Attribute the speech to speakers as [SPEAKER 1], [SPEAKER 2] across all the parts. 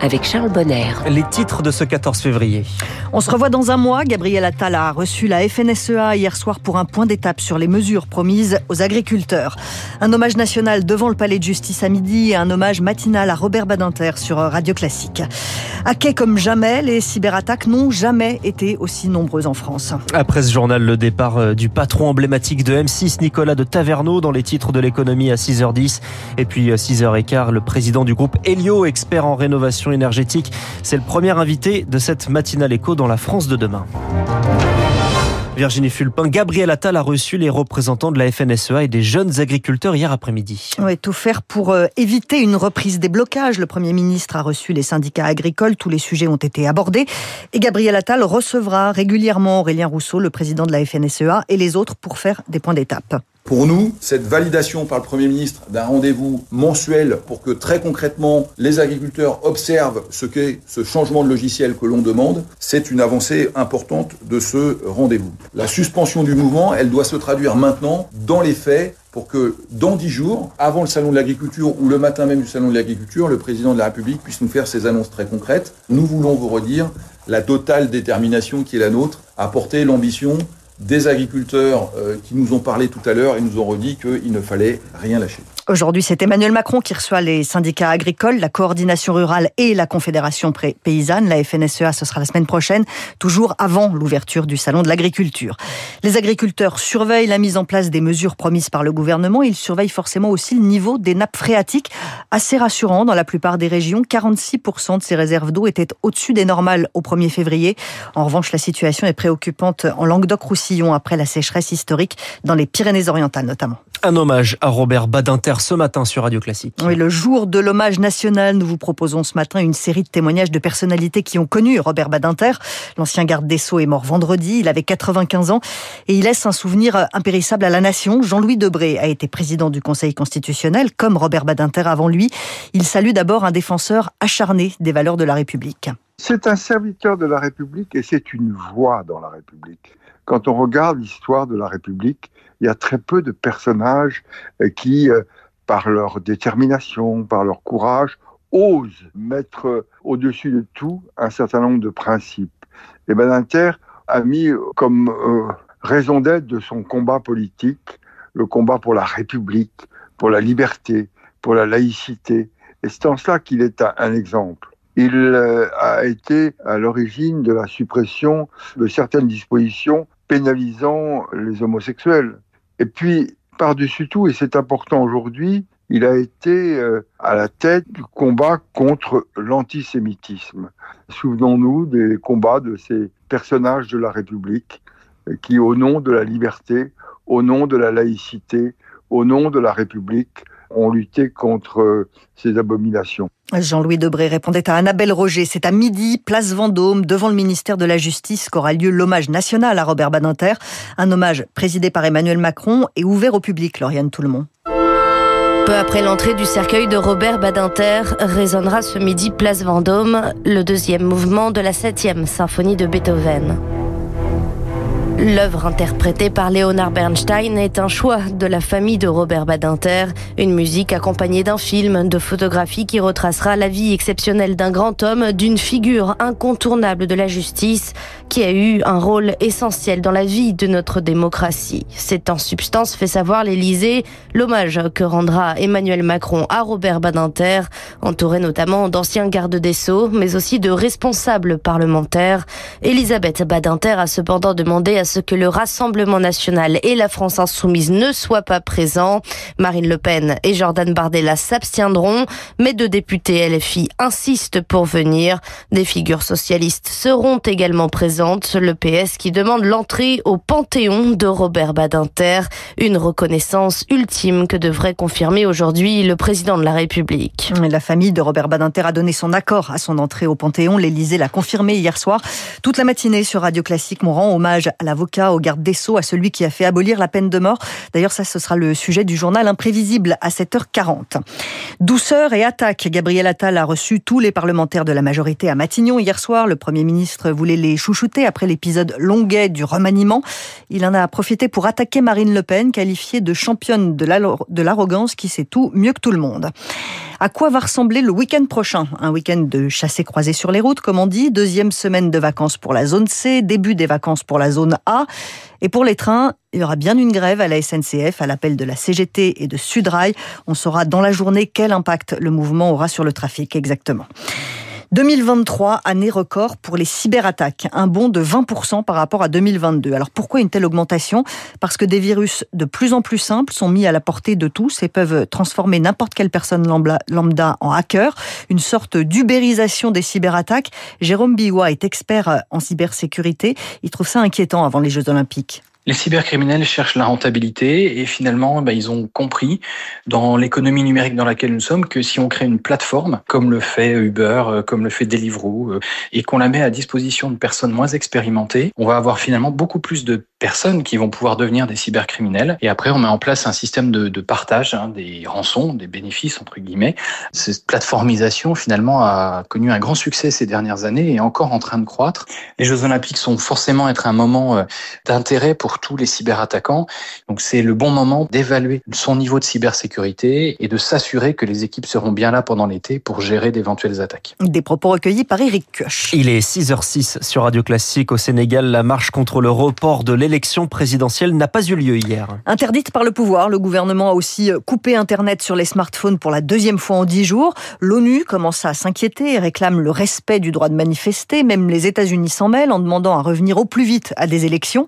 [SPEAKER 1] avec Charles Bonner.
[SPEAKER 2] Les titres de ce 14 février.
[SPEAKER 3] On se revoit dans un mois. Gabriel Attal a reçu la FNSEA hier soir pour un point d'étape sur les mesures promises aux agriculteurs. Un hommage national devant le palais de justice à midi et un hommage matinal à Robert Badinter sur Radio Classique. À quai comme jamais, les cyberattaques n'ont jamais été aussi nombreuses en France.
[SPEAKER 2] Après ce journal, le départ euh, du patron emblématique de M6, Nicolas de Taverneau, dans les titres de l'économie à 6h10. Et puis 6h15, euh, le président du groupe Helio, expert en rénovation énergétique. C'est le premier invité de cette matinale écho dans la France de demain. Virginie Fulpin, Gabriel Attal a reçu les représentants de la FNSEA et des jeunes agriculteurs hier après-midi.
[SPEAKER 3] Oui, tout faire pour euh, éviter une reprise des blocages. Le Premier ministre a reçu les syndicats agricoles, tous les sujets ont été abordés. Et Gabriel Attal recevra régulièrement Aurélien Rousseau, le président de la FNSEA, et les autres pour faire des points d'étape.
[SPEAKER 4] Pour nous, cette validation par le Premier ministre d'un rendez-vous mensuel pour que très concrètement les agriculteurs observent ce qu'est ce changement de logiciel que l'on demande, c'est une avancée importante de ce rendez-vous. La suspension du mouvement, elle doit se traduire maintenant dans les faits pour que dans dix jours, avant le salon de l'agriculture ou le matin même du salon de l'agriculture, le président de la République puisse nous faire ses annonces très concrètes. Nous voulons vous redire la totale détermination qui est la nôtre à porter l'ambition des agriculteurs euh, qui nous ont parlé tout à l'heure et nous ont redit qu'il ne fallait rien lâcher.
[SPEAKER 3] Aujourd'hui, c'est Emmanuel Macron qui reçoit les syndicats agricoles, la coordination rurale et la confédération paysanne. La FNSEA, ce sera la semaine prochaine, toujours avant l'ouverture du salon de l'agriculture. Les agriculteurs surveillent la mise en place des mesures promises par le gouvernement. Ils surveillent forcément aussi le niveau des nappes phréatiques, assez rassurant dans la plupart des régions. 46% de ces réserves d'eau étaient au-dessus des normales au 1er février. En revanche, la situation est préoccupante en Languedoc-Roussillon après la sécheresse historique dans les Pyrénées-Orientales notamment.
[SPEAKER 2] Un hommage à Robert Badinter ce matin sur Radio Classique.
[SPEAKER 3] Oui, le jour de l'hommage national, nous vous proposons ce matin une série de témoignages de personnalités qui ont connu Robert Badinter. L'ancien garde des Sceaux est mort vendredi, il avait 95 ans et il laisse un souvenir impérissable à la nation. Jean-Louis Debré a été président du Conseil constitutionnel, comme Robert Badinter avant lui. Il salue d'abord un défenseur acharné des valeurs de la République.
[SPEAKER 5] C'est un serviteur de la République et c'est une voix dans la République. Quand on regarde l'histoire de la République, il y a très peu de personnages euh, qui, euh, par leur détermination, par leur courage, osent mettre au-dessus de tout un certain nombre de principes. Et Badinter a mis comme euh, raison d'être de son combat politique le combat pour la République, pour la liberté, pour la laïcité. Et c'est en cela qu'il est un exemple. Il a été à l'origine de la suppression de certaines dispositions pénalisant les homosexuels. Et puis, par-dessus tout, et c'est important aujourd'hui, il a été euh, à la tête du combat contre l'antisémitisme. Souvenons-nous des combats de ces personnages de la République qui, au nom de la liberté, au nom de la laïcité, au nom de la République, ont lutté contre ces abominations.
[SPEAKER 3] Jean-Louis Debré répondait à Annabelle Roger. C'est à midi, place Vendôme, devant le ministère de la Justice, qu'aura lieu l'hommage national à Robert Badinter. Un hommage présidé par Emmanuel Macron et ouvert au public, Lauriane Tout-le-Monde.
[SPEAKER 6] Peu après l'entrée du cercueil de Robert Badinter, résonnera ce midi place Vendôme le deuxième mouvement de la septième symphonie de Beethoven. L'œuvre interprétée par Leonard Bernstein est un choix de la famille de Robert Badinter, une musique accompagnée d'un film de photographie qui retracera la vie exceptionnelle d'un grand homme, d'une figure incontournable de la justice qui a eu un rôle essentiel dans la vie de notre démocratie. C'est en substance, fait savoir l'Élysée, l'hommage que rendra Emmanuel Macron à Robert Badinter, entouré notamment d'anciens gardes des Sceaux, mais aussi de responsables parlementaires. Elisabeth Badinter a cependant demandé à ce que le Rassemblement national et la France insoumise ne soient pas présents. Marine Le Pen et Jordan Bardella s'abstiendront, mais deux députés LFI insistent pour venir. Des figures socialistes seront également présentes. Le PS qui demande l'entrée au Panthéon de Robert Badinter, une reconnaissance ultime que devrait confirmer aujourd'hui le président de la République.
[SPEAKER 3] La famille de Robert Badinter a donné son accord à son entrée au Panthéon. L'Élysée l'a confirmé hier soir. Toute la matinée sur Radio Classique, mon rend hommage à la avocat au garde des Sceaux, à celui qui a fait abolir la peine de mort. D'ailleurs, ça, ce sera le sujet du journal imprévisible à 7h40. Douceur et attaque. Gabriel Attal a reçu tous les parlementaires de la majorité à Matignon hier soir. Le Premier ministre voulait les chouchouter après l'épisode longuet du remaniement. Il en a profité pour attaquer Marine Le Pen, qualifiée de championne de l'arrogance qui sait tout mieux que tout le monde. À quoi va ressembler le week-end prochain? Un week-end de chassé croisé sur les routes, comme on dit. Deuxième semaine de vacances pour la zone C, début des vacances pour la zone A. Et pour les trains, il y aura bien une grève à la SNCF à l'appel de la CGT et de Sudrail. On saura dans la journée quel impact le mouvement aura sur le trafic exactement. 2023, année record pour les cyberattaques, un bond de 20% par rapport à 2022. Alors pourquoi une telle augmentation? Parce que des virus de plus en plus simples sont mis à la portée de tous et peuvent transformer n'importe quelle personne lambda en hacker, une sorte d'ubérisation des cyberattaques. Jérôme Biwa est expert en cybersécurité. Il trouve ça inquiétant avant les Jeux Olympiques.
[SPEAKER 7] Les cybercriminels cherchent la rentabilité et finalement, bah, ils ont compris dans l'économie numérique dans laquelle nous sommes que si on crée une plateforme, comme le fait Uber, euh, comme le fait Deliveroo, euh, et qu'on la met à disposition de personnes moins expérimentées, on va avoir finalement beaucoup plus de personnes qui vont pouvoir devenir des cybercriminels. Et après, on met en place un système de, de partage hein, des rançons, des bénéfices, entre guillemets. Cette plateformisation, finalement, a connu un grand succès ces dernières années et est encore en train de croître. Les Jeux Olympiques sont forcément être un moment euh, d'intérêt pour tous les cyberattaquants. Donc, c'est le bon moment d'évaluer son niveau de cybersécurité et de s'assurer que les équipes seront bien là pendant l'été pour gérer d'éventuelles attaques.
[SPEAKER 3] Des propos recueillis par Eric Kioch.
[SPEAKER 2] Il est 6h06 sur Radio Classique au Sénégal. La marche contre le report de l'élection présidentielle n'a pas eu lieu hier.
[SPEAKER 3] Interdite par le pouvoir, le gouvernement a aussi coupé Internet sur les smartphones pour la deuxième fois en dix jours. L'ONU commence à s'inquiéter et réclame le respect du droit de manifester. Même les États-Unis s'en mêlent en demandant à revenir au plus vite à des élections.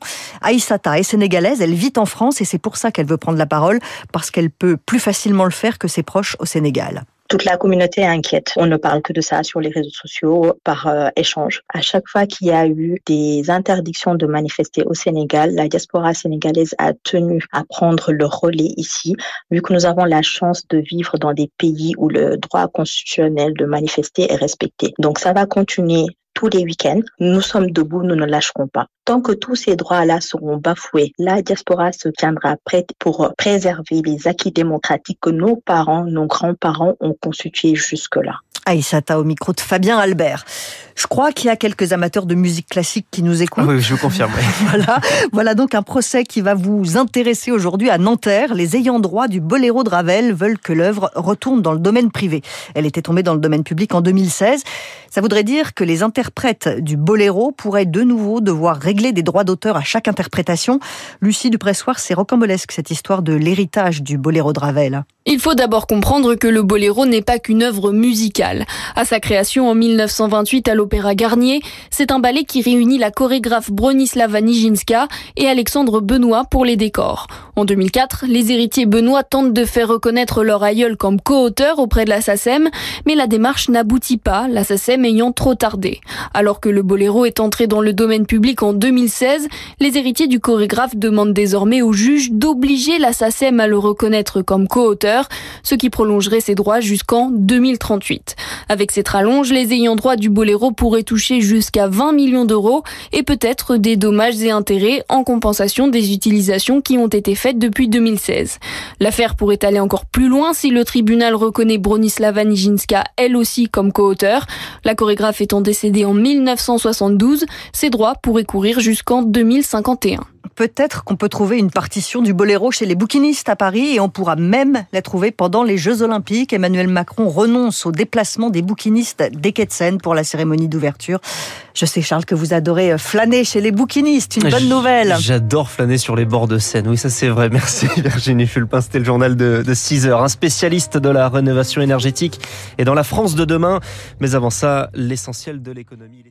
[SPEAKER 3] Est sénégalaise, elle vit en France et c'est pour ça qu'elle veut prendre la parole, parce qu'elle peut plus facilement le faire que ses proches au Sénégal
[SPEAKER 8] toute la communauté est inquiète. On ne parle que de ça sur les réseaux sociaux par euh, échange. À chaque fois qu'il y a eu des interdictions de manifester au Sénégal, la diaspora sénégalaise a tenu à prendre le relais ici, vu que nous avons la chance de vivre dans des pays où le droit constitutionnel de manifester est respecté. Donc ça va continuer tous les week-ends. Nous sommes debout, nous ne lâcherons pas. Tant que tous ces droits-là seront bafoués, la diaspora se tiendra prête pour préserver les acquis démocratiques que nos parents, nos grands-parents ont constitués jusque-là.
[SPEAKER 3] Aïssata au micro de Fabien Albert. Je crois qu'il y a quelques amateurs de musique classique qui nous écoutent.
[SPEAKER 2] Ah oui, je confirme.
[SPEAKER 3] voilà, voilà donc un procès qui va vous intéresser aujourd'hui à Nanterre. Les ayants droit du Boléro de Ravel veulent que l'œuvre retourne dans le domaine privé. Elle était tombée dans le domaine public en 2016. Ça voudrait dire que les interprètes du Boléro pourraient de nouveau devoir régler des droits d'auteur à chaque interprétation. Lucie Dupressoir, c'est rocambolesque cette histoire de l'héritage du Boléro de Ravel.
[SPEAKER 9] Il faut d'abord comprendre que le boléro n'est pas qu'une œuvre musicale. À sa création en 1928 à l'Opéra Garnier, c'est un ballet qui réunit la chorégraphe Bronislava Nijinska et Alexandre Benoît pour les décors. En 2004, les héritiers Benoît tentent de faire reconnaître leur aïeul comme co-auteur auprès de la SACEM, mais la démarche n'aboutit pas, la SACEM ayant trop tardé. Alors que le boléro est entré dans le domaine public en 2016, les héritiers du chorégraphe demandent désormais au juge d'obliger la SACEM à le reconnaître comme co-auteur ce qui prolongerait ses droits jusqu'en 2038. Avec cette rallonge, les ayants droit du Boléro pourraient toucher jusqu'à 20 millions d'euros et peut-être des dommages et intérêts en compensation des utilisations qui ont été faites depuis 2016. L'affaire pourrait aller encore plus loin si le tribunal reconnaît Bronislava Nijinska elle aussi comme co-auteur. La chorégraphe étant décédée en 1972, ses droits pourraient courir jusqu'en 2051
[SPEAKER 3] peut-être qu'on peut trouver une partition du boléro chez les bouquinistes à Paris et on pourra même la trouver pendant les Jeux Olympiques. Emmanuel Macron renonce au déplacement des bouquinistes des quais de Seine pour la cérémonie d'ouverture. Je sais, Charles, que vous adorez flâner chez les bouquinistes. Une bonne nouvelle.
[SPEAKER 2] J'adore flâner sur les bords de Seine. Oui, ça c'est vrai. Merci Virginie Fulpin. C'était le journal de, de 6 heures. Un spécialiste de la rénovation énergétique et dans la France de demain. Mais avant ça, l'essentiel de l'économie.